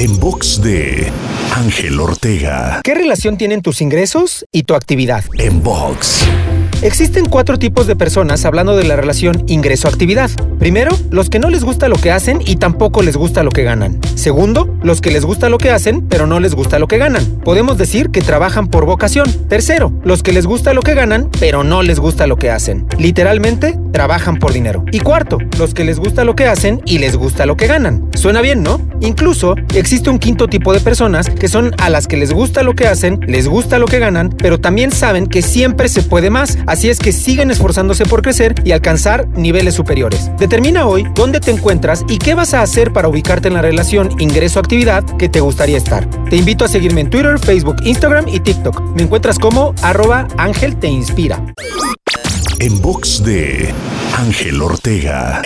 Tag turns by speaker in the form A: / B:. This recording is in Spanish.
A: En box de Ángel Ortega.
B: ¿Qué relación tienen tus ingresos y tu actividad?
A: En box.
B: Existen cuatro tipos de personas hablando de la relación ingreso-actividad. Primero, los que no les gusta lo que hacen y tampoco les gusta lo que ganan. Segundo, los que les gusta lo que hacen pero no les gusta lo que ganan. Podemos decir que trabajan por vocación. Tercero, los que les gusta lo que ganan pero no les gusta lo que hacen. Literalmente, trabajan por dinero. Y cuarto, los que les gusta lo que hacen y les gusta lo que ganan. Suena bien, ¿no? Incluso existe un quinto tipo de personas que son a las que les gusta lo que hacen, les gusta lo que ganan, pero también saben que siempre se puede más Así es que siguen esforzándose por crecer y alcanzar niveles superiores. Determina hoy dónde te encuentras y qué vas a hacer para ubicarte en la relación ingreso-actividad que te gustaría estar. Te invito a seguirme en Twitter, Facebook, Instagram y TikTok. Me encuentras como arroba Ángel Te Inspira.
A: En box de Ángel Ortega.